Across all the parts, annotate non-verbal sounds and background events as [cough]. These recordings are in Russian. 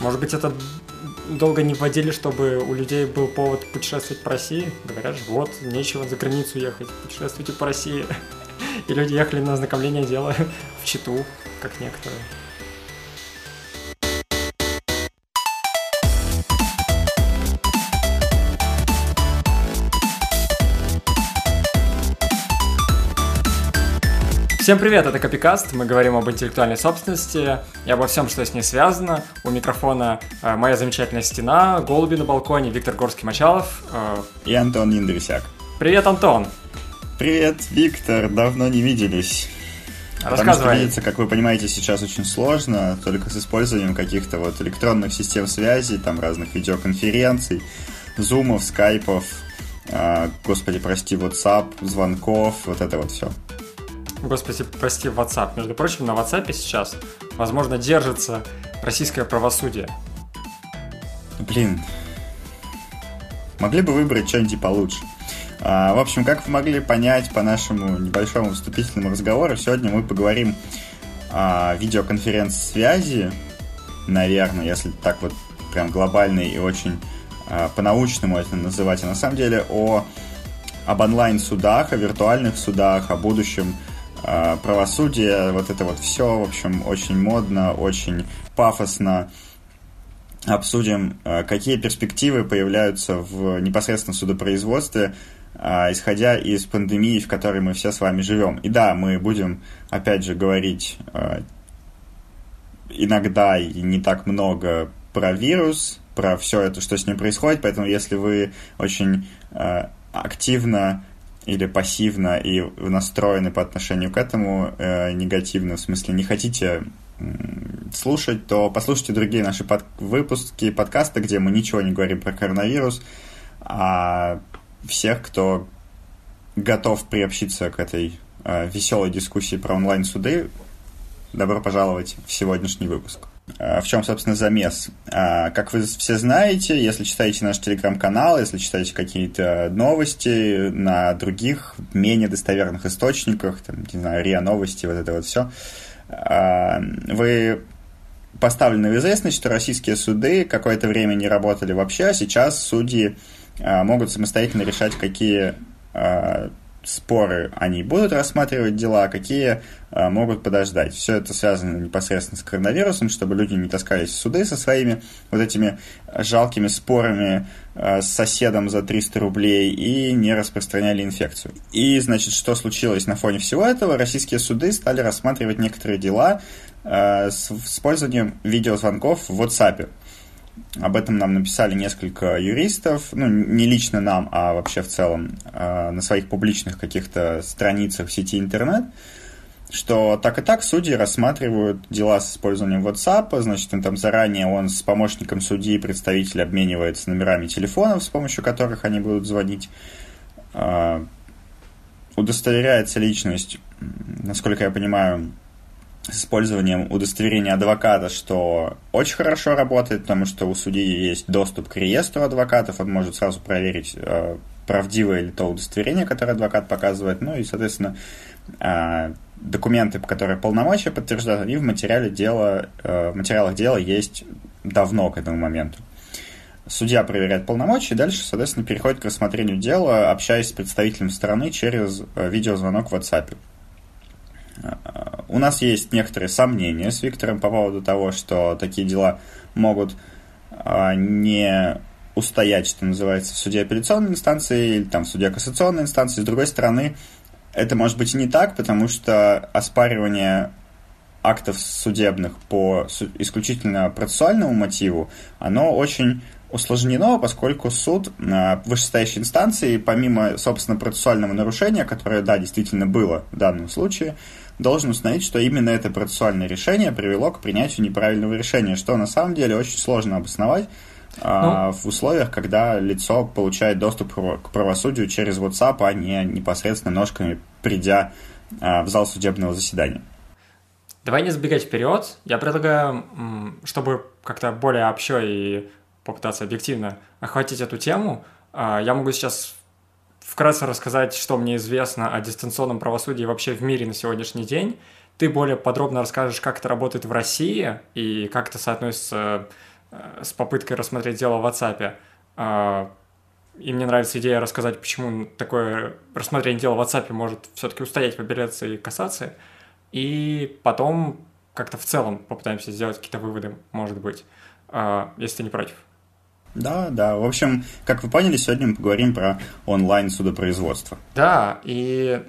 Может быть, это долго не вводили, чтобы у людей был повод путешествовать по России? Говорят же, вот, нечего за границу ехать, путешествуйте по России. [laughs] И люди ехали на ознакомление дела [laughs] в Читу, как некоторые. Всем привет, это Копикаст, мы говорим об интеллектуальной собственности и обо всем, что с ней связано. У микрофона э, моя замечательная стена, голуби на балконе, Виктор Горский-Мачалов. Э... И Антон Индрисяк. Привет, Антон. Привет, Виктор, давно не виделись. Потому что видеться, как вы понимаете, сейчас очень сложно, только с использованием каких-то вот электронных систем связи, там разных видеоконференций, зумов, скайпов, э, господи, прости, WhatsApp, звонков, вот это вот все. Господи, прости, WhatsApp. Между прочим, на WhatsApp сейчас, возможно, держится российское правосудие. Блин. Могли бы выбрать что-нибудь получше. А, в общем, как вы могли понять по нашему небольшому вступительному разговору, сегодня мы поговорим о видеоконференц-связи, наверное, если так вот прям глобально и очень а, по-научному это называть, а на самом деле о об онлайн-судах, о виртуальных судах, о будущем правосудие, вот это вот все, в общем, очень модно, очень пафосно. Обсудим, а, какие перспективы появляются в непосредственно судопроизводстве, а, исходя из пандемии, в которой мы все с вами живем. И да, мы будем, опять же, говорить иногда и не так много про вирус, про все это, что с ним происходит, поэтому если вы очень активно или пассивно и настроены по отношению к этому э, негативно, в смысле не хотите слушать, то послушайте другие наши под... выпуски подкаста, где мы ничего не говорим про коронавирус, а всех, кто готов приобщиться к этой э, веселой дискуссии про онлайн-суды, добро пожаловать в сегодняшний выпуск. А, в чем, собственно, замес? А, как вы все знаете, если читаете наш телеграм-канал, если читаете какие-то новости на других менее достоверных источниках, там, не знаю, РИА Новости, вот это вот все, а, вы поставлены в известность, что российские суды какое-то время не работали вообще, а сейчас судьи могут самостоятельно решать, какие споры они будут рассматривать дела, какие а, могут подождать. Все это связано непосредственно с коронавирусом, чтобы люди не таскались в суды со своими вот этими жалкими спорами а, с соседом за 300 рублей и не распространяли инфекцию. И, значит, что случилось на фоне всего этого? Российские суды стали рассматривать некоторые дела а, с использованием видеозвонков в WhatsApp. Об этом нам написали несколько юристов, ну, не лично нам, а вообще в целом э, на своих публичных каких-то страницах в сети интернет, что так и так судьи рассматривают дела с использованием WhatsApp, значит, он там заранее он с помощником судьи представитель обменивается номерами телефонов, с помощью которых они будут звонить, э, удостоверяется личность, насколько я понимаю, с использованием удостоверения адвоката, что очень хорошо работает, потому что у судьи есть доступ к реестру адвокатов, он может сразу проверить, э, правдивое ли то удостоверение, которое адвокат показывает, ну и, соответственно, э, документы, которые полномочия подтверждают, они в материале дела, э, в материалах дела есть давно к этому моменту. Судья проверяет полномочия и дальше, соответственно, переходит к рассмотрению дела, общаясь с представителем стороны через видеозвонок в WhatsApp. У нас есть некоторые сомнения с Виктором по поводу того, что такие дела могут а, не устоять, что называется, в суде апелляционной инстанции или там в суде кассационной инстанции. С другой стороны, это может быть и не так, потому что оспаривание актов судебных по исключительно процессуальному мотиву, оно очень усложнено, поскольку суд на вышестоящей инстанции, помимо, собственно, процессуального нарушения, которое, да, действительно было в данном случае, должен установить, что именно это процессуальное решение привело к принятию неправильного решения, что на самом деле очень сложно обосновать а, ну, в условиях, когда лицо получает доступ к правосудию через WhatsApp, а не непосредственно ножками придя а, в зал судебного заседания. Давай не забегать вперед. Я предлагаю, чтобы как-то более общо и попытаться объективно охватить эту тему, а, я могу сейчас вкратце рассказать, что мне известно о дистанционном правосудии вообще в мире на сегодняшний день. Ты более подробно расскажешь, как это работает в России и как это соотносится с попыткой рассмотреть дело в WhatsApp. И мне нравится идея рассказать, почему такое рассмотрение дела в WhatsApp может все-таки устоять в апелляции и кассации. И потом как-то в целом попытаемся сделать какие-то выводы, может быть, если ты не против. Да, да. В общем, как вы поняли, сегодня мы поговорим про онлайн-судопроизводство. Да, и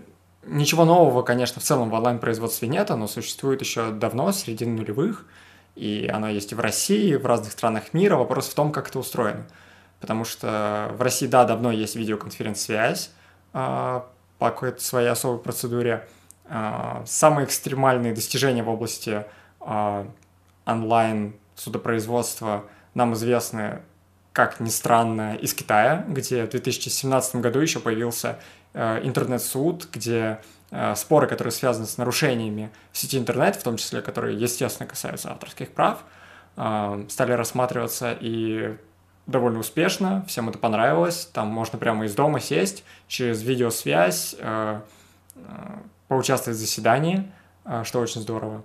ничего нового, конечно, в целом в онлайн-производстве нет, оно существует еще давно, среди нулевых, и оно есть и в России, и в разных странах мира. Вопрос в том, как это устроено. Потому что в России, да, давно есть видеоконференц-связь э, по какой-то своей особой процедуре. Э, самые экстремальные достижения в области э, онлайн-судопроизводства нам известны как ни странно, из Китая, где в 2017 году еще появился э, интернет-суд, где э, споры, которые связаны с нарушениями сети интернет, в том числе, которые, естественно, касаются авторских прав, э, стали рассматриваться и довольно успешно, всем это понравилось, там можно прямо из дома сесть, через видеосвязь, поучаствовать в заседании, что очень здорово.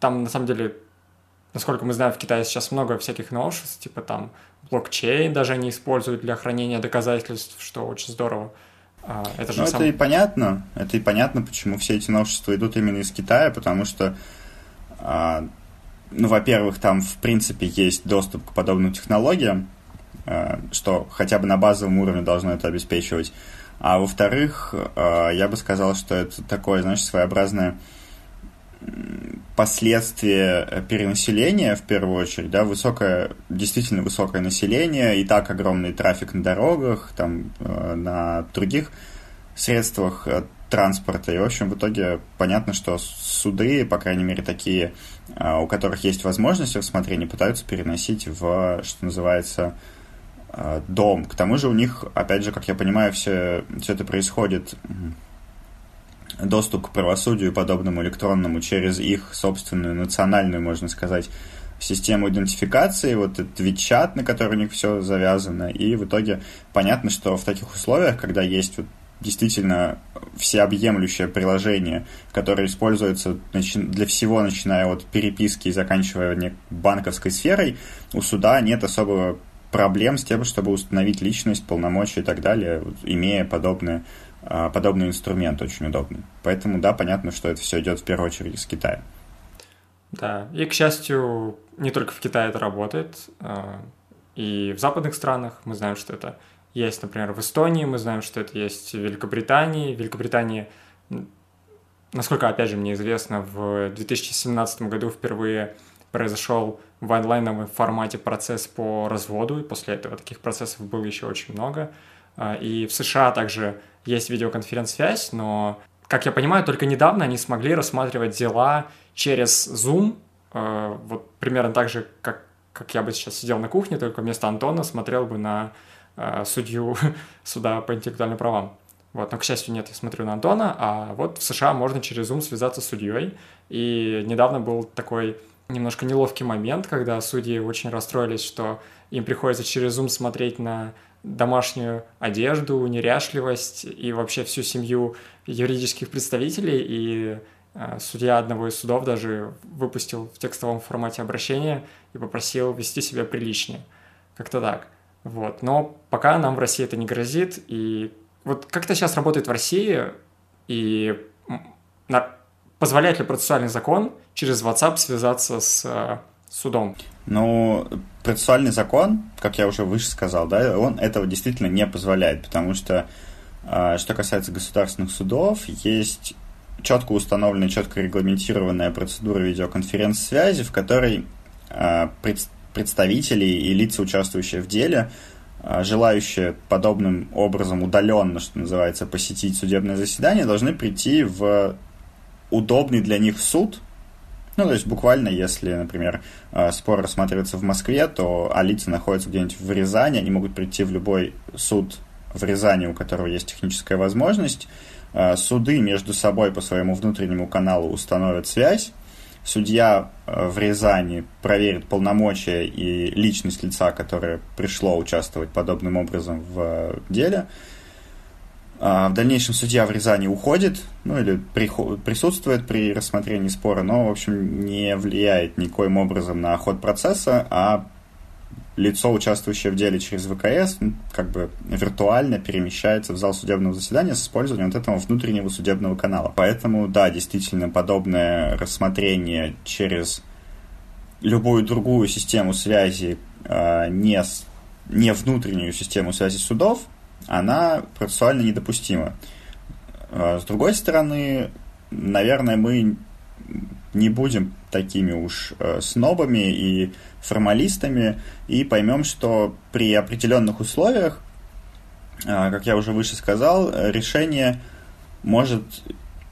Там, на самом деле, насколько мы знаем, в Китае сейчас много всяких новшеств, типа там блокчейн даже они используют для хранения доказательств, что очень здорово. А, это же ну, сам... это и понятно. Это и понятно, почему все эти новшества идут именно из Китая, потому что, а, ну, во-первых, там, в принципе, есть доступ к подобным технологиям, а, что хотя бы на базовом уровне должно это обеспечивать. А во-вторых, я бы сказал, что это такое, знаешь, своеобразное последствия перенаселения, в первую очередь, да, высокое, действительно высокое население, и так огромный трафик на дорогах, там, э, на других средствах э, транспорта. И, в общем, в итоге понятно, что суды, по крайней мере, такие, э, у которых есть возможность рассмотрения, пытаются переносить в, что называется, дом. К тому же у них, опять же, как я понимаю, все, все это происходит доступ к правосудию подобному электронному через их собственную национальную, можно сказать, систему идентификации, вот этот WeChat, на который у них все завязано, и в итоге понятно, что в таких условиях, когда есть вот действительно всеобъемлющее приложение, которое используется для всего, начиная от переписки и заканчивая банковской сферой, у суда нет особого проблем с тем, чтобы установить личность, полномочия и так далее, имея подобное подобный инструмент очень удобный. Поэтому, да, понятно, что это все идет в первую очередь из Китая. Да, и, к счастью, не только в Китае это работает, а, и в западных странах мы знаем, что это есть, например, в Эстонии, мы знаем, что это есть в Великобритании. В Великобритании, насколько, опять же, мне известно, в 2017 году впервые произошел в онлайновом формате процесс по разводу, и после этого таких процессов было еще очень много. А, и в США также есть видеоконференц-связь, но, как я понимаю, только недавно они смогли рассматривать дела через Zoom, э, вот примерно так же, как, как я бы сейчас сидел на кухне, только вместо Антона смотрел бы на э, судью [laughs] суда по интеллектуальным правам. Вот, но, к счастью, нет, я смотрю на Антона, а вот в США можно через Zoom связаться с судьей, и недавно был такой немножко неловкий момент, когда судьи очень расстроились, что им приходится через Zoom смотреть на домашнюю одежду, неряшливость и вообще всю семью юридических представителей. И э, судья одного из судов даже выпустил в текстовом формате обращение и попросил вести себя приличнее. Как-то так. Вот. Но пока нам в России это не грозит. И вот как это сейчас работает в России, и на... позволяет ли процессуальный закон через WhatsApp связаться с э, судом? Ну, процессуальный закон, как я уже выше сказал, да, он этого действительно не позволяет, потому что, а, что касается государственных судов, есть четко установленная, четко регламентированная процедура видеоконференц-связи, в которой а, представители и лица, участвующие в деле, а, желающие подобным образом удаленно, что называется, посетить судебное заседание, должны прийти в удобный для них суд, ну, то есть буквально, если, например, э, спор рассматривается в Москве, то а лица находятся где-нибудь в Рязани, они могут прийти в любой суд в Рязани, у которого есть техническая возможность. Э, суды между собой по своему внутреннему каналу установят связь. Судья э, в Рязани проверит полномочия и личность лица, которое пришло участвовать подобным образом в деле. А в дальнейшем судья в Рязани уходит, ну или присутствует при рассмотрении спора, но, в общем, не влияет никоим образом на ход процесса, а лицо, участвующее в деле через ВКС, как бы виртуально перемещается в зал судебного заседания с использованием вот этого внутреннего судебного канала. Поэтому, да, действительно, подобное рассмотрение через любую другую систему связи, а, не, не внутреннюю систему связи судов, она процессуально недопустима. А, с другой стороны, наверное, мы не будем такими уж э, снобами и формалистами и поймем, что при определенных условиях, а, как я уже выше сказал, решение может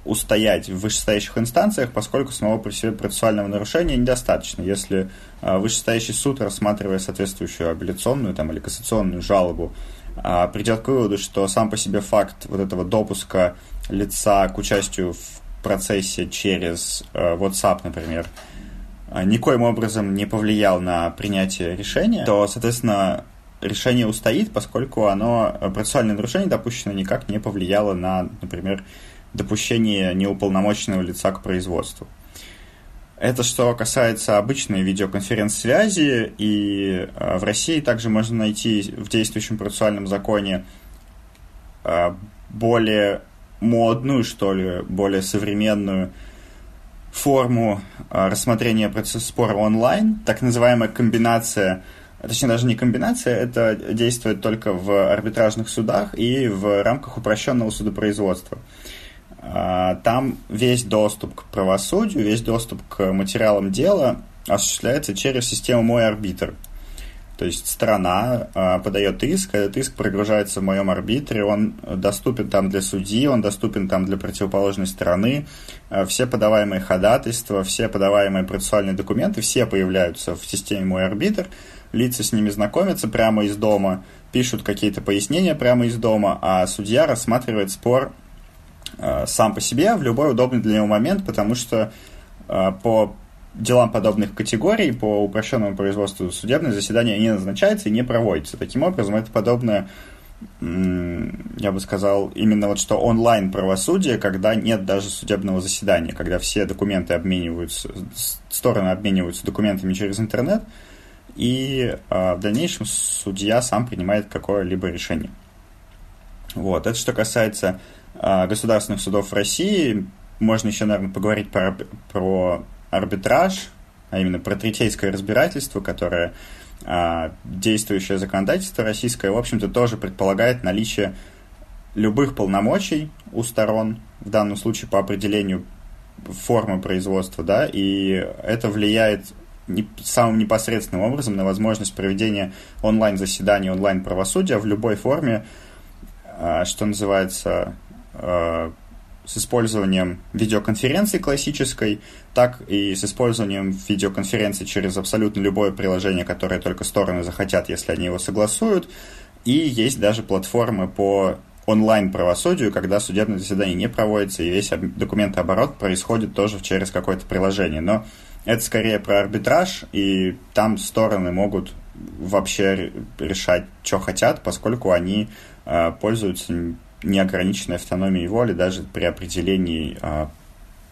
устоять в вышестоящих инстанциях, поскольку самого по себе процессуального нарушения недостаточно. Если а, вышестоящий суд, рассматривая соответствующую апелляционную там, или кассационную жалобу, придет к выводу, что сам по себе факт вот этого допуска лица к участию в процессе через э, WhatsApp, например, а, никоим образом не повлиял на принятие решения, то, соответственно, решение устоит, поскольку оно, э, процессуальное нарушение допущено никак не повлияло на, например, допущение неуполномоченного лица к производству. Это что касается обычной видеоконференц-связи, и э, в России также можно найти в действующем процессуальном законе более модную, что ли, более современную форму а, рассмотрения процесса спора онлайн, так называемая комбинация, точнее даже не комбинация, это действует только в арбитражных судах и в рамках упрощенного судопроизводства. Там весь доступ к правосудию, весь доступ к материалам дела осуществляется через систему «Мой арбитр». То есть страна э, подает иск, этот иск прогружается в моем арбитре, он доступен там для судьи, он доступен там для противоположной стороны. Э, все подаваемые ходатайства, все подаваемые процессуальные документы, все появляются в системе «Мой арбитр», лица с ними знакомятся прямо из дома, пишут какие-то пояснения прямо из дома, а судья рассматривает спор сам по себе в любой удобный для него момент, потому что э, по делам подобных категорий по упрощенному производству судебное заседание не назначается и не проводится. Таким образом, это подобное, я бы сказал, именно вот что онлайн правосудие, когда нет даже судебного заседания, когда все документы обмениваются, стороны обмениваются документами через интернет, и а, в дальнейшем судья сам принимает какое-либо решение. Вот. Это что касается государственных судов в России. Можно еще, наверное, поговорить про, про арбитраж, а именно про третейское разбирательство, которое а, действующее законодательство российское, в общем-то, тоже предполагает наличие любых полномочий у сторон, в данном случае по определению формы производства, да, и это влияет самым непосредственным образом на возможность проведения онлайн-заседаний, онлайн-правосудия в любой форме, а, что называется, а, с использованием видеоконференции классической, так и с использованием видеоконференции через абсолютно любое приложение, которое только стороны захотят, если они его согласуют. И есть даже платформы по онлайн-правосудию, когда судебное заседание не проводится, и весь документооборот происходит тоже через какое-то приложение. Но это скорее про арбитраж, и там стороны могут вообще решать, что хотят, поскольку они э, пользуются неограниченной автономией воли даже при определении а,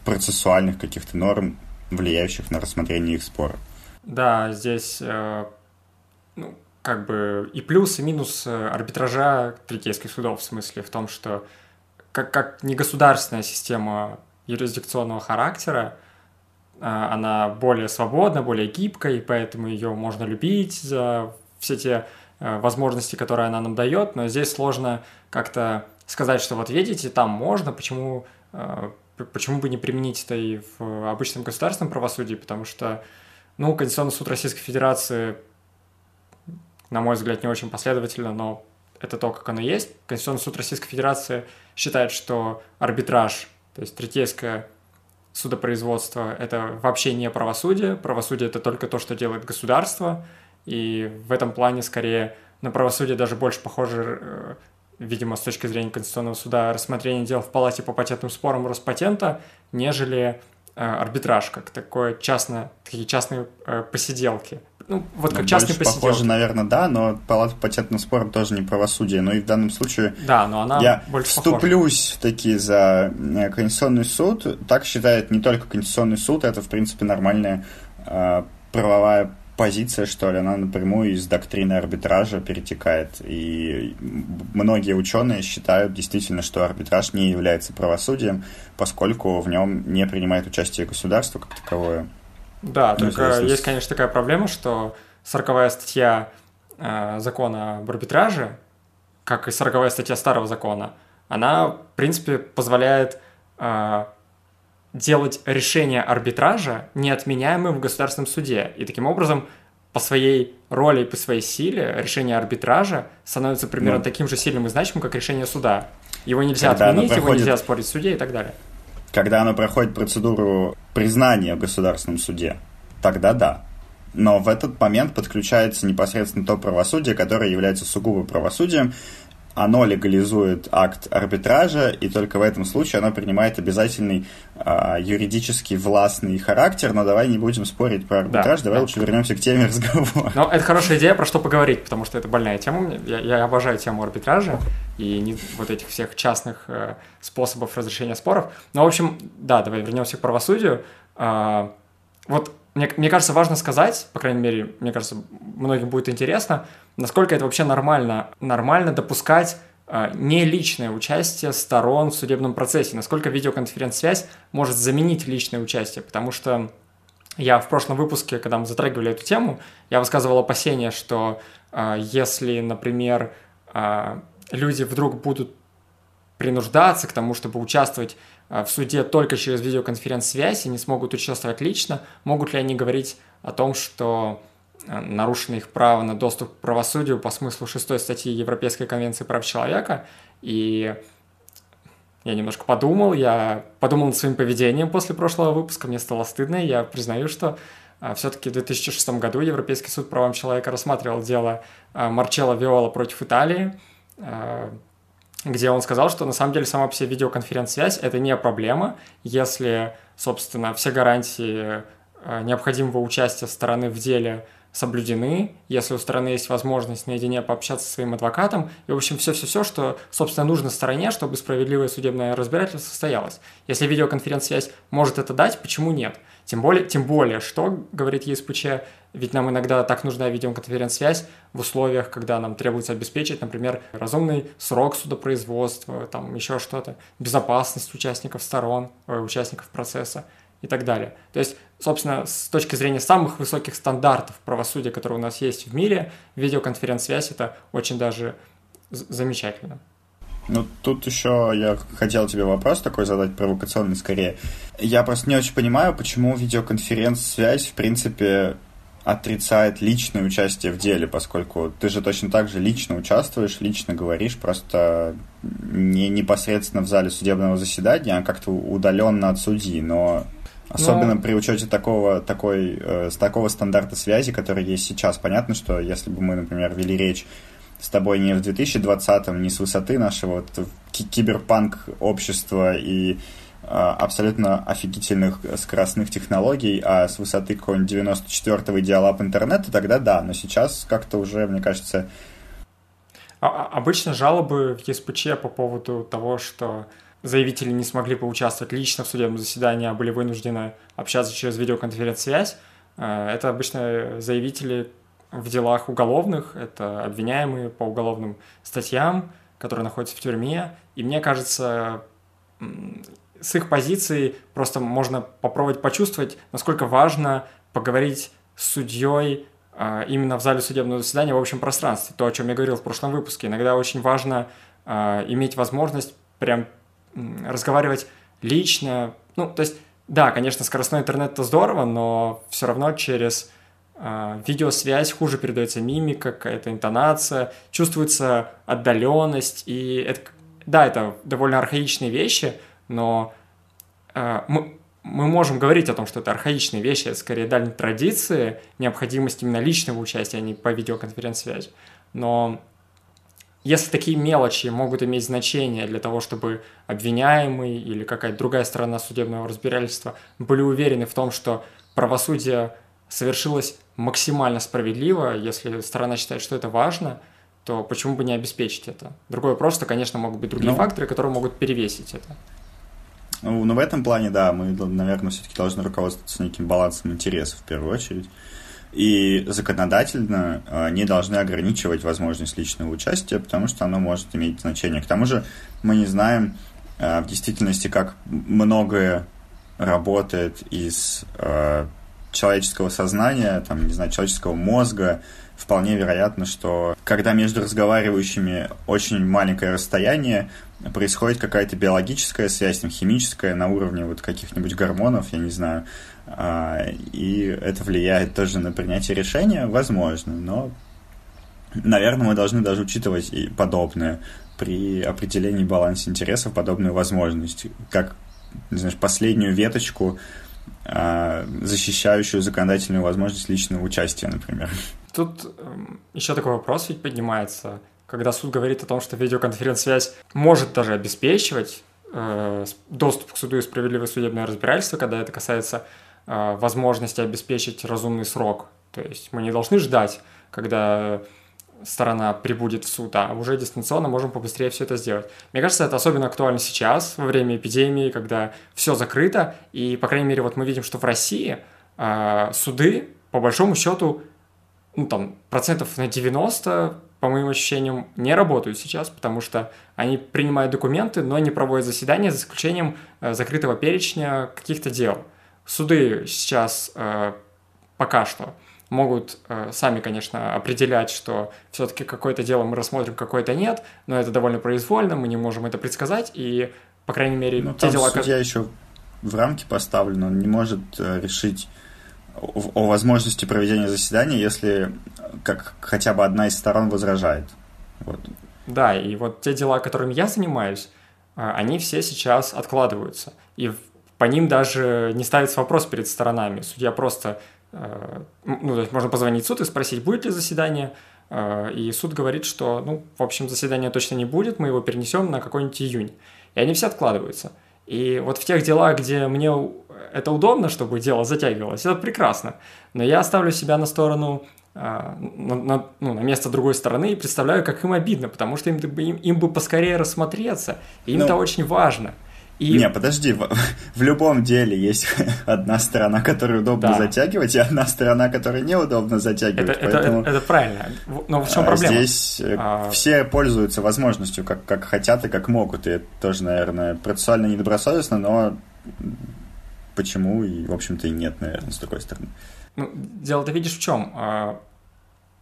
процессуальных каких-то норм, влияющих на рассмотрение их спора. Да, здесь э, ну, как бы и плюс, и минус э, арбитража третейских судов, в смысле в том, что как, как негосударственная система юрисдикционного характера, э, она более свободна, более гибкая, и поэтому ее можно любить за все те возможности, которые она нам дает, но здесь сложно как-то сказать, что вот видите, там можно, почему, э, почему бы не применить это и в обычном государственном правосудии, потому что, ну, Конституционный суд Российской Федерации, на мой взгляд, не очень последовательно, но это то, как оно есть. Конституционный суд Российской Федерации считает, что арбитраж, то есть третейское судопроизводство – это вообще не правосудие. Правосудие – это только то, что делает государство, и в этом плане скорее на правосудие даже больше похоже э, видимо, с точки зрения Конституционного суда, рассмотрение дел в палате по патентным спорам Роспатента, нежели э, арбитраж, как такое частное, такие частные э, посиделки. ну, вот как ну, частный посетитель. Похоже, наверное, да, но палата по патентным спорам тоже не правосудие. Но и в данном случае да, но она я больше вступлюсь таки за э, Конституционный суд. Так считает не только Конституционный суд, это, в принципе, нормальная э, правовая позиция, что ли, она напрямую из доктрины арбитража перетекает. И многие ученые считают действительно, что арбитраж не является правосудием, поскольку в нем не принимает участие государство как таковое. Да, ну, только есть, конечно, такая проблема, что 40 статья э, закона об арбитраже, как и 40 статья старого закона, она, в принципе, позволяет э, делать решение арбитража неотменяемым в государственном суде. И таким образом по своей роли и по своей силе решение арбитража становится примерно ну, таким же сильным и значимым, как решение суда. Его нельзя отменить, проходит... его нельзя спорить в суде и так далее когда оно проходит процедуру признания в государственном суде, тогда да. Но в этот момент подключается непосредственно то правосудие, которое является сугубо правосудием, оно легализует акт арбитража, и только в этом случае оно принимает обязательный э, юридически властный характер. Но давай не будем спорить про арбитраж, да, давай да. лучше вернемся к теме [laughs] разговора. Ну, это хорошая идея, про что поговорить, потому что это больная тема. Я, я обожаю тему арбитража и не, вот этих всех частных э, способов разрешения споров. Но, в общем, да, давай вернемся к правосудию. Э, вот мне, мне кажется, важно сказать, по крайней мере, мне кажется, многим будет интересно, насколько это вообще нормально, нормально допускать не личное участие сторон в судебном процессе, насколько видеоконференц-связь может заменить личное участие, потому что я в прошлом выпуске, когда мы затрагивали эту тему, я высказывал опасения, что э, если, например, э, люди вдруг будут принуждаться к тому, чтобы участвовать а, в суде только через видеоконференц-связь и не смогут участвовать лично, могут ли они говорить о том, что а, нарушено их право на доступ к правосудию по смыслу шестой статьи Европейской конвенции прав человека. И я немножко подумал, я подумал над своим поведением после прошлого выпуска, мне стало стыдно, я признаю, что а, все-таки в 2006 году Европейский суд правам человека рассматривал дело Марчелло Виола против Италии, где он сказал, что на самом деле сама по себе видеоконференц-связь – это не проблема, если, собственно, все гарантии э, необходимого участия стороны в деле соблюдены, если у стороны есть возможность наедине пообщаться со своим адвокатом, и, в общем, все-все-все, что, собственно, нужно стороне, чтобы справедливое судебное разбирательство состоялось. Если видеоконференц-связь может это дать, почему нет? Тем более, тем более, что, говорит ЕСПЧ, ведь нам иногда так нужна видеоконференц-связь в условиях, когда нам требуется обеспечить, например, разумный срок судопроизводства, там еще что-то, безопасность участников сторон, э, участников процесса и так далее. То есть, собственно, с точки зрения самых высоких стандартов правосудия, которые у нас есть в мире, видеоконференц-связь это очень даже замечательно. Ну, тут еще я хотел тебе вопрос такой задать, провокационный скорее. Я просто не очень понимаю, почему видеоконференц-связь, в принципе, отрицает личное участие в деле, поскольку ты же точно так же лично участвуешь, лично говоришь, просто не непосредственно в зале судебного заседания, а как-то удаленно от судьи, но Особенно Но... при учете такого, такой, э, такого стандарта связи, который есть сейчас. Понятно, что если бы мы, например, вели речь с тобой не в 2020-м, не с высоты нашего вот, киберпанк общества и а, абсолютно офигительных скоростных технологий, а с высоты какого-нибудь 94-го диалап интернета, тогда да, но сейчас как-то уже, мне кажется... А, а обычно жалобы в ЕСПЧ по поводу того, что заявители не смогли поучаствовать лично в судебном заседании, а были вынуждены общаться через видеоконференц-связь, это обычно заявители в делах уголовных, это обвиняемые по уголовным статьям, которые находятся в тюрьме. И мне кажется, с их позиции просто можно попробовать почувствовать, насколько важно поговорить с судьей а, именно в зале судебного заседания в общем пространстве. То, о чем я говорил в прошлом выпуске. Иногда очень важно а, иметь возможность прям разговаривать лично. Ну, то есть, да, конечно, скоростной интернет это здорово, но все равно через э, видеосвязь хуже передается мимика, какая-то интонация, чувствуется отдаленность, и это, да, это довольно архаичные вещи, но э, мы, мы можем говорить о том, что это архаичные вещи, это скорее дальние традиции, необходимость именно личного участия, а не по видеоконференц-связи. Но если такие мелочи могут иметь значение для того, чтобы обвиняемый или какая-то другая сторона судебного разбирательства были уверены в том, что правосудие совершилось максимально справедливо, если сторона считает, что это важно, то почему бы не обеспечить это? Другой вопрос, что, конечно, могут быть другие ну, факторы, которые могут перевесить это. Ну, но в этом плане, да, мы, наверное, все-таки должны руководствоваться неким балансом интересов в первую очередь. И законодательно э, не должны ограничивать возможность личного участия, потому что оно может иметь значение. К тому же мы не знаем э, в действительности, как многое работает из э, человеческого сознания, там, не знаю, человеческого мозга, вполне вероятно, что когда между разговаривающими очень маленькое расстояние, происходит какая-то биологическая связь, там, химическая на уровне вот каких-нибудь гормонов, я не знаю, и это влияет тоже на принятие решения, возможно, но, наверное, мы должны даже учитывать и подобное при определении баланса интересов, подобную возможность, как, знаю, последнюю веточку а, защищающую законодательную возможность личного участия, например. Тут эм, еще такой вопрос ведь поднимается, когда суд говорит о том, что видеоконференц-связь может даже обеспечивать э, доступ к суду и справедливое судебное разбирательство, когда это касается возможности обеспечить разумный срок. То есть мы не должны ждать, когда сторона прибудет в суд, а уже дистанционно можем побыстрее все это сделать. Мне кажется, это особенно актуально сейчас, во время эпидемии, когда все закрыто, и, по крайней мере, вот мы видим, что в России э, суды, по большому счету, ну, там, процентов на 90, по моим ощущениям, не работают сейчас, потому что они принимают документы, но не проводят заседания за исключением э, закрытого перечня каких-то дел. Суды сейчас э, пока что могут э, сами, конечно, определять, что все-таки какое-то дело мы рассмотрим, какое-то нет, но это довольно произвольно, мы не можем это предсказать, и, по крайней мере, ну, те дела... судья еще в рамки поставлен, он не может э, решить о, о возможности проведения заседания, если как хотя бы одна из сторон возражает. Вот. Да, и вот те дела, которыми я занимаюсь, э, они все сейчас откладываются, и по ним даже не ставится вопрос перед сторонами. Судья просто Э, ну, то есть можно позвонить в суд и спросить, будет ли заседание, э, и суд говорит, что, ну, в общем, заседания точно не будет, мы его перенесем на какой-нибудь июнь. И они все откладываются. И вот в тех делах, где мне это удобно, чтобы дело затягивалось, это прекрасно. Но я ставлю себя на сторону, э, на, на, ну, на место другой стороны и представляю, как им обидно, потому что им, им, им бы поскорее рассмотреться, и им ну, это очень важно. И... Не, подожди, в, [laughs] в любом деле есть [laughs] одна сторона, которую удобно да. затягивать, и одна сторона, которой неудобно затягивать. Это, поэтому... это, это правильно. Но в чем а, проблема? Здесь э, а... все пользуются возможностью, как, как хотят и как могут. И это тоже, наверное, процессуально недобросовестно, но почему и, в общем-то, и нет, наверное, с такой стороны. Ну, дело-то видишь в чем? А,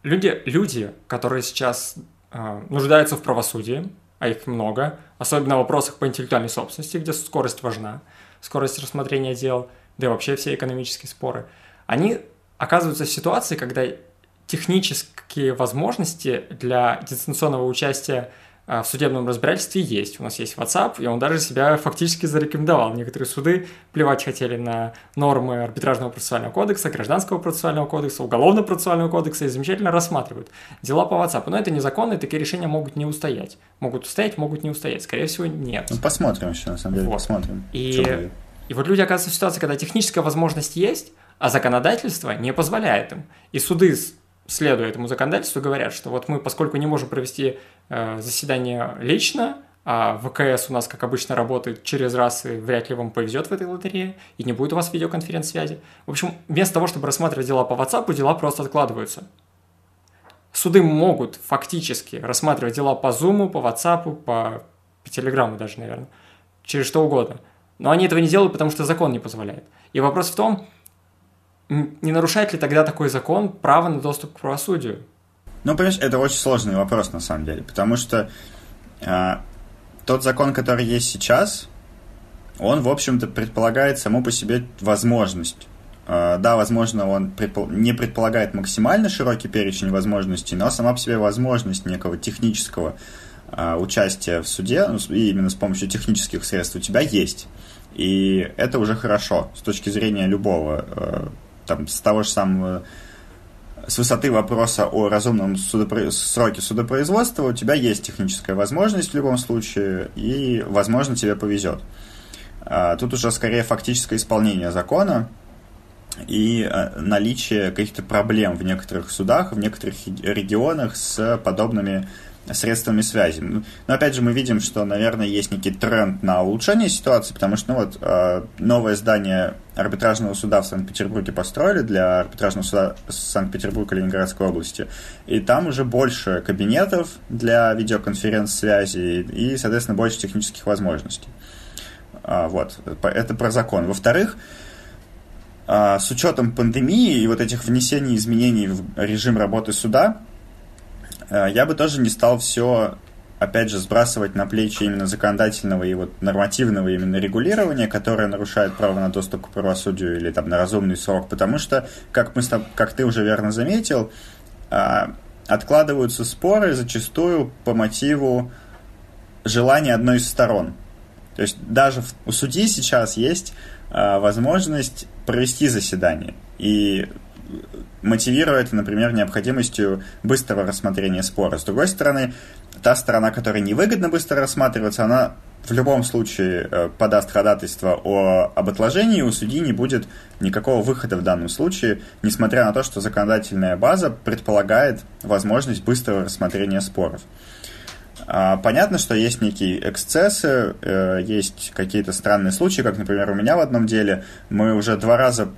люди, люди, которые сейчас а, нуждаются в правосудии, а их много, особенно в вопросах по интеллектуальной собственности, где скорость важна, скорость рассмотрения дел, да и вообще все экономические споры, они оказываются в ситуации, когда технические возможности для дистанционного участия в судебном разбирательстве есть. У нас есть WhatsApp, и он даже себя фактически зарекомендовал. Некоторые суды плевать хотели на нормы арбитражного процессуального кодекса, гражданского процессуального кодекса, уголовного процессуального кодекса и замечательно рассматривают дела по WhatsApp. Но это незаконно, и такие решения могут не устоять. Могут устоять, могут не устоять. Скорее всего, нет. Ну, посмотрим еще, на самом деле, вот. посмотрим. И, и вот люди оказываются в ситуации, когда техническая возможность есть, а законодательство не позволяет им. И суды следуя этому законодательству, говорят, что вот мы, поскольку не можем провести э, заседание лично, а ВКС у нас, как обычно, работает через раз, и вряд ли вам повезет в этой лотерее, и не будет у вас видеоконференц-связи. В общем, вместо того, чтобы рассматривать дела по WhatsApp, дела просто откладываются. Суды могут фактически рассматривать дела по Zoom, по WhatsApp, по, по Telegram даже, наверное, через что угодно. Но они этого не делают, потому что закон не позволяет. И вопрос в том, не нарушает ли тогда такой закон право на доступ к правосудию? Ну, понимаешь, это очень сложный вопрос на самом деле, потому что э, тот закон, который есть сейчас, он, в общем-то, предполагает само по себе возможность. Э, да, возможно, он не предполагает максимально широкий перечень возможностей, но сама по себе возможность некого технического э, участия в суде, ну, и именно с помощью технических средств у тебя есть. И это уже хорошо с точки зрения любого там, с того же самого с высоты вопроса о разумном судопро... сроке судопроизводства у тебя есть техническая возможность в любом случае, и, возможно, тебе повезет. А, тут уже скорее фактическое исполнение закона, и наличие каких-то проблем в некоторых судах, в некоторых регионах с подобными средствами связи. Ну, но опять же мы видим, что, наверное, есть некий тренд на улучшение ситуации, потому что ну, вот, э, новое здание арбитражного суда в Санкт-Петербурге построили для арбитражного суда Санкт-Петербурга Ленинградской области, и там уже больше кабинетов для видеоконференц-связи и, соответственно, больше технических возможностей. А, вот, это про закон. Во-вторых, а, с учетом пандемии и вот этих внесений изменений в режим работы суда, я бы тоже не стал все опять же, сбрасывать на плечи именно законодательного и вот нормативного именно регулирования, которое нарушает право на доступ к правосудию или там на разумный срок, потому что, как, мы как ты уже верно заметил, а, откладываются споры зачастую по мотиву желания одной из сторон. То есть даже у судьи сейчас есть а, возможность провести заседание. И мотивируя это, например, необходимостью быстрого рассмотрения спора. С другой стороны, та сторона, которая невыгодно быстро рассматриваться, она в любом случае э, подаст ходатайство о, об отложении, у судьи не будет никакого выхода в данном случае, несмотря на то, что законодательная база предполагает возможность быстрого рассмотрения споров. А, понятно, что есть некие эксцессы, э, есть какие-то странные случаи, как, например, у меня в одном деле. Мы уже два раза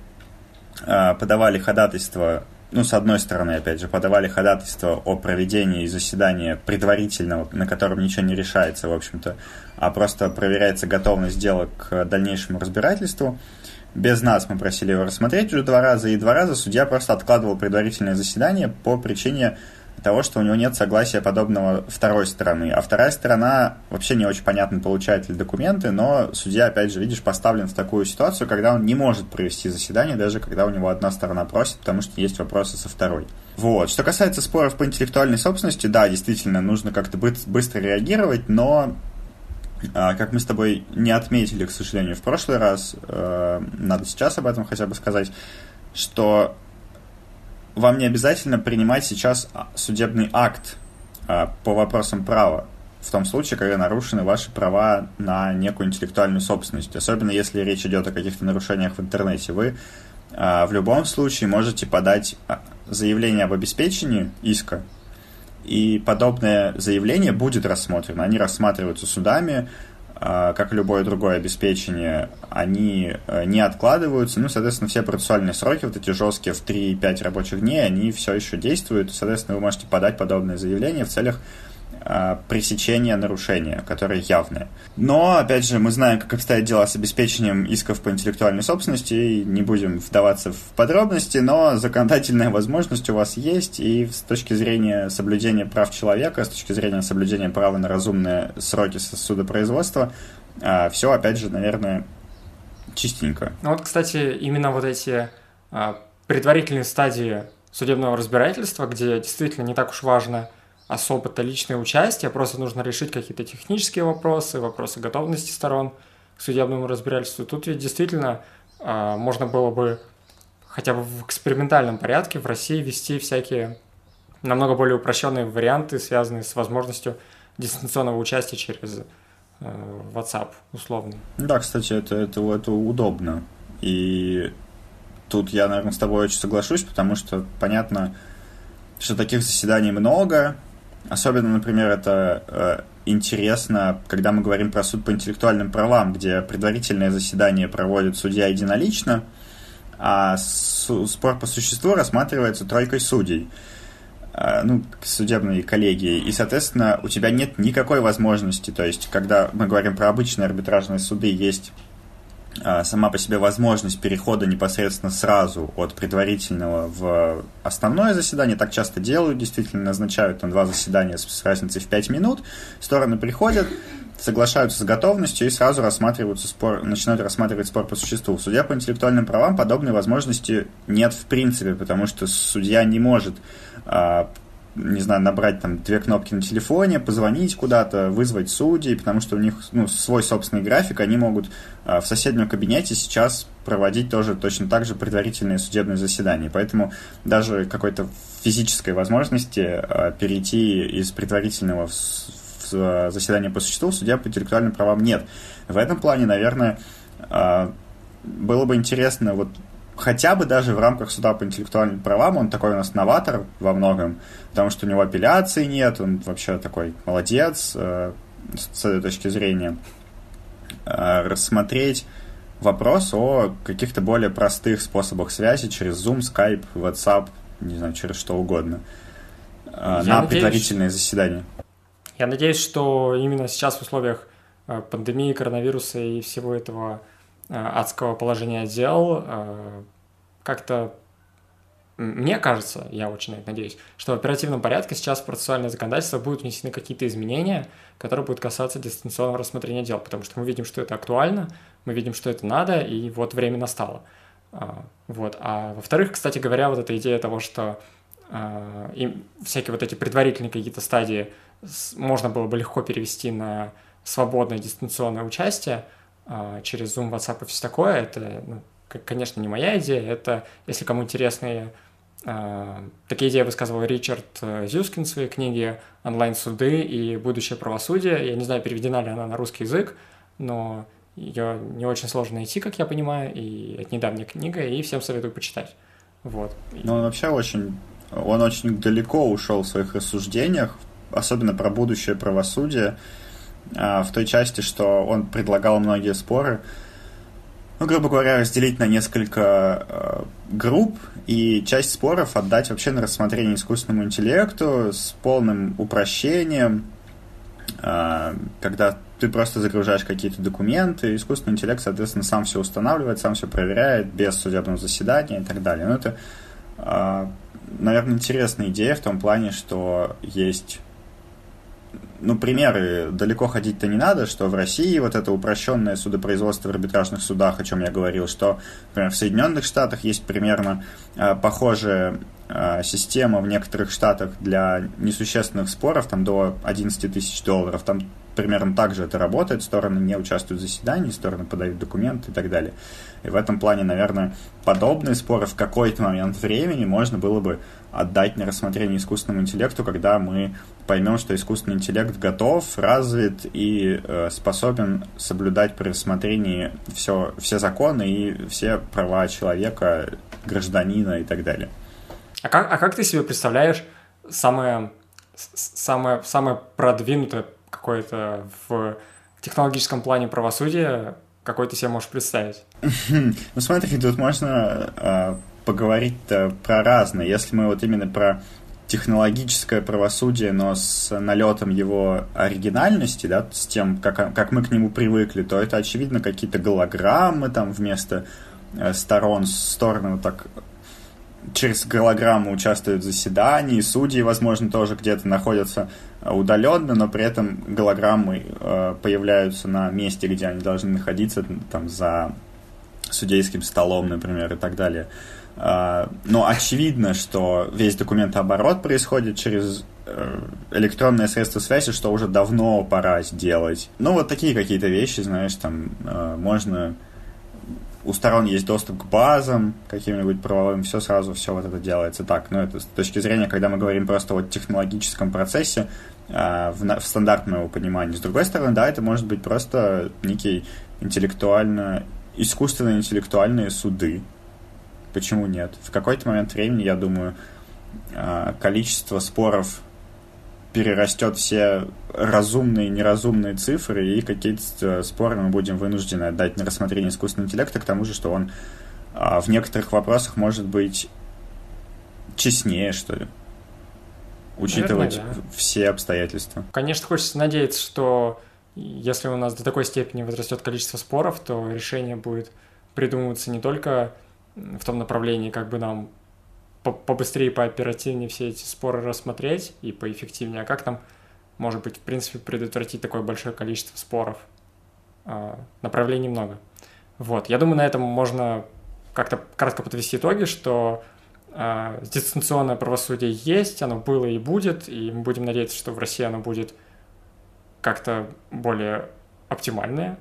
подавали ходатайство, ну, с одной стороны, опять же, подавали ходатайство о проведении заседания предварительного, на котором ничего не решается, в общем-то, а просто проверяется готовность дела к дальнейшему разбирательству. Без нас мы просили его рассмотреть уже два раза, и два раза судья просто откладывал предварительное заседание по причине того, что у него нет согласия подобного второй стороны. А вторая сторона вообще не очень понятно, получает ли документы, но судья, опять же, видишь, поставлен в такую ситуацию, когда он не может провести заседание, даже когда у него одна сторона просит, потому что есть вопросы со второй. Вот. Что касается споров по интеллектуальной собственности, да, действительно, нужно как-то быстро реагировать, но а, как мы с тобой не отметили, к сожалению, в прошлый раз, э, надо сейчас об этом хотя бы сказать, что вам не обязательно принимать сейчас а, судебный акт а, по вопросам права, в том случае, когда нарушены ваши права на некую интеллектуальную собственность. Особенно если речь идет о каких-то нарушениях в интернете. Вы а, в любом случае можете подать заявление об обеспечении иска, и подобное заявление будет рассмотрено. Они рассматриваются судами, а, как любое другое обеспечение, они э, не откладываются. Ну, соответственно, все процессуальные сроки, вот эти жесткие в 3-5 рабочих дней, они все еще действуют. Соответственно, вы можете подать подобное заявление в целях пресечения нарушения, которое явное. Но, опять же, мы знаем, как обстоят дела с обеспечением исков по интеллектуальной собственности, и не будем вдаваться в подробности, но законодательная возможность у вас есть, и с точки зрения соблюдения прав человека, с точки зрения соблюдения права на разумные сроки судопроизводства, а, все, опять же, наверное, чистенько. Ну вот, кстати, именно вот эти а, предварительные стадии судебного разбирательства, где действительно не так уж важно, особо-то личное участие, просто нужно решить какие-то технические вопросы, вопросы готовности сторон к судебному разбирательству. Тут ведь действительно э, можно было бы хотя бы в экспериментальном порядке в России вести всякие намного более упрощенные варианты, связанные с возможностью дистанционного участия через э, WhatsApp условно. Да, кстати, это, это, это удобно. И тут я, наверное, с тобой очень соглашусь, потому что понятно, что таких заседаний много, Особенно, например, это э, интересно, когда мы говорим про суд по интеллектуальным правам, где предварительное заседание проводит судья единолично, а спор по существу рассматривается тройкой судей, э, ну, судебной коллегией. И, соответственно, у тебя нет никакой возможности, то есть, когда мы говорим про обычные арбитражные суды, есть сама по себе возможность перехода непосредственно сразу от предварительного в основное заседание. Так часто делают, действительно назначают там два заседания с разницей в 5 минут. Стороны приходят, соглашаются с готовностью и сразу рассматриваются спор, начинают рассматривать спор по существу. Судья по интеллектуальным правам подобной возможности нет в принципе, потому что судья не может а, не знаю, набрать там две кнопки на телефоне, позвонить куда-то, вызвать судей, потому что у них ну, свой собственный график, они могут э, в соседнем кабинете сейчас проводить тоже точно так же предварительные судебные заседания. Поэтому даже какой-то физической возможности э, перейти из предварительного в, в заседание по существу судья по интеллектуальным правам нет. В этом плане, наверное, было бы интересно вот хотя бы даже в рамках суда по интеллектуальным правам он такой у нас новатор во многом, потому что у него апелляции нет, он вообще такой молодец э, с этой точки зрения. Э, рассмотреть вопрос о каких-то более простых способах связи через Zoom, Skype, WhatsApp, не знаю, через что угодно, э, на надеюсь, предварительное заседание. Я надеюсь, что именно сейчас в условиях э, пандемии, коронавируса и всего этого адского положения дел как-то мне кажется, я очень на это надеюсь, что в оперативном порядке сейчас в процессуальное законодательство будут внесены какие-то изменения, которые будут касаться дистанционного рассмотрения дел, потому что мы видим, что это актуально, мы видим, что это надо, и вот время настало. А, вот. А во-вторых, кстати говоря, вот эта идея того, что а, и всякие вот эти предварительные какие-то стадии можно было бы легко перевести на свободное дистанционное участие через Zoom, WhatsApp и все такое, это, ну, конечно, не моя идея, это, если кому интересны а, такие идеи высказывал Ричард э, Зюскин в своей книге «Онлайн-суды и будущее правосудие». Я не знаю, переведена ли она на русский язык, но ее не очень сложно найти, как я понимаю, и это недавняя книга, и всем советую почитать. Вот. Ну, он вообще очень, он очень далеко ушел в своих рассуждениях, особенно про будущее правосудие, а, в той части, что он предлагал многие споры, ну, грубо говоря, разделить на несколько э, групп и часть споров отдать вообще на рассмотрение искусственному интеллекту с полным упрощением, э, когда ты просто загружаешь какие-то документы, искусственный интеллект, соответственно, сам все устанавливает, сам все проверяет без судебного заседания и так далее. Но это, э, наверное, интересная идея в том плане, что есть ну, примеры далеко ходить-то не надо, что в России вот это упрощенное судопроизводство в арбитражных судах, о чем я говорил, что, например, в Соединенных Штатах есть примерно э, похожая э, система в некоторых штатах для несущественных споров, там до 11 тысяч долларов, там примерно так же это работает, стороны не участвуют в заседании, стороны подают документы и так далее. И в этом плане, наверное, подобные споры в какой-то момент времени можно было бы отдать на рассмотрение искусственному интеллекту, когда мы поймем, что искусственный интеллект готов, развит и э, способен соблюдать при рассмотрении все, все законы и все права человека, гражданина и так далее. А как, а как ты себе представляешь самое, самое, самое продвинутое какое-то в технологическом плане правосудия, какой ты себе можешь представить? [laughs] Ну смотри, тут можно э, поговорить про разное. Если мы вот именно про технологическое правосудие, но с налетом его оригинальности, да, с тем, как, как мы к нему привыкли, то это, очевидно, какие-то голограммы там вместо э, сторон, стороны вот так через голограмму участвуют в заседании, судьи, возможно, тоже где-то находятся удаленно, но при этом голограммы э, появляются на месте, где они должны находиться, там, за судейским столом, например, и так далее. Э, но очевидно, что весь документооборот происходит через э, электронное средство связи, что уже давно пора сделать. Ну, вот такие какие-то вещи, знаешь, там э, можно у сторон есть доступ к базам каким-нибудь правовым, все сразу, все вот это делается так. Но это с точки зрения, когда мы говорим просто о технологическом процессе, э, в, в стандартном его понимании. С другой стороны, да, это может быть просто некий интеллектуально, искусственно-интеллектуальные суды. Почему нет? В какой-то момент времени, я думаю, э, количество споров перерастет все разумные и неразумные цифры, и какие-то споры мы будем вынуждены отдать на рассмотрение искусственного интеллекта, к тому же, что он а, в некоторых вопросах может быть честнее, что ли, учитывать Наверное, да. все обстоятельства. Конечно, хочется надеяться, что если у нас до такой степени возрастет количество споров, то решение будет придумываться не только в том направлении, как бы нам побыстрее, пооперативнее все эти споры рассмотреть и поэффективнее, а как нам, может быть, в принципе, предотвратить такое большое количество споров. А, направлений много. Вот, я думаю, на этом можно как-то кратко подвести итоги, что э, дистанционное правосудие есть, оно было и будет, и мы будем надеяться, что в России оно будет как-то более оптимальное.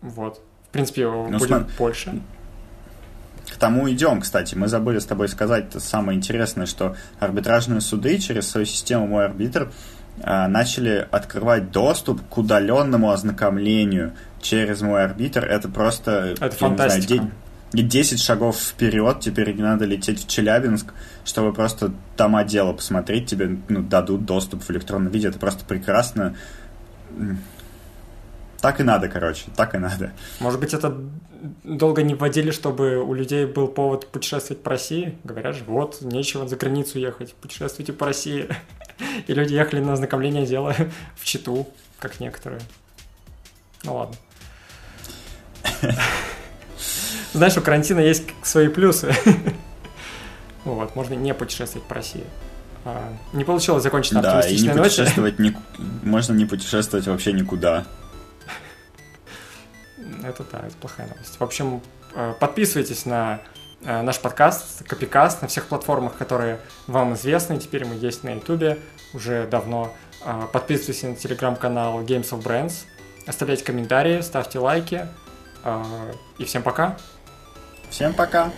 Вот. В принципе, его ну, будет см... больше. К тому идем, кстати. Мы забыли с тобой сказать самое интересное, что арбитражные суды через свою систему «Мой арбитр» а, начали открывать доступ к удаленному ознакомлению через «Мой арбитр». Это просто... Это фантастика. Знаю, 10 шагов вперед, теперь не надо лететь в Челябинск, чтобы просто там отдела посмотреть, тебе ну, дадут доступ в электронном виде, это просто прекрасно. Так и надо, короче, так и надо. Может быть, это долго не вводили, чтобы у людей был повод путешествовать по России? Говорят же, вот, нечего за границу ехать, путешествуйте по России. [laughs] И люди ехали на ознакомление дела [laughs] в Читу, как некоторые. Ну ладно. [laughs] Знаешь, у карантина есть свои плюсы. Вот, можно не путешествовать по России. А, не получилось закончить на да, и не путешествовать ни... можно не путешествовать вообще никуда. Это да, это плохая новость. В общем, э, подписывайтесь на э, наш подкаст Копикаст на всех платформах, которые вам известны. Теперь мы есть на Ютубе уже давно. А, подписывайтесь на телеграм-канал Games of Brands. Оставляйте комментарии, ставьте лайки. И всем пока. Всем пока.